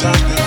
time.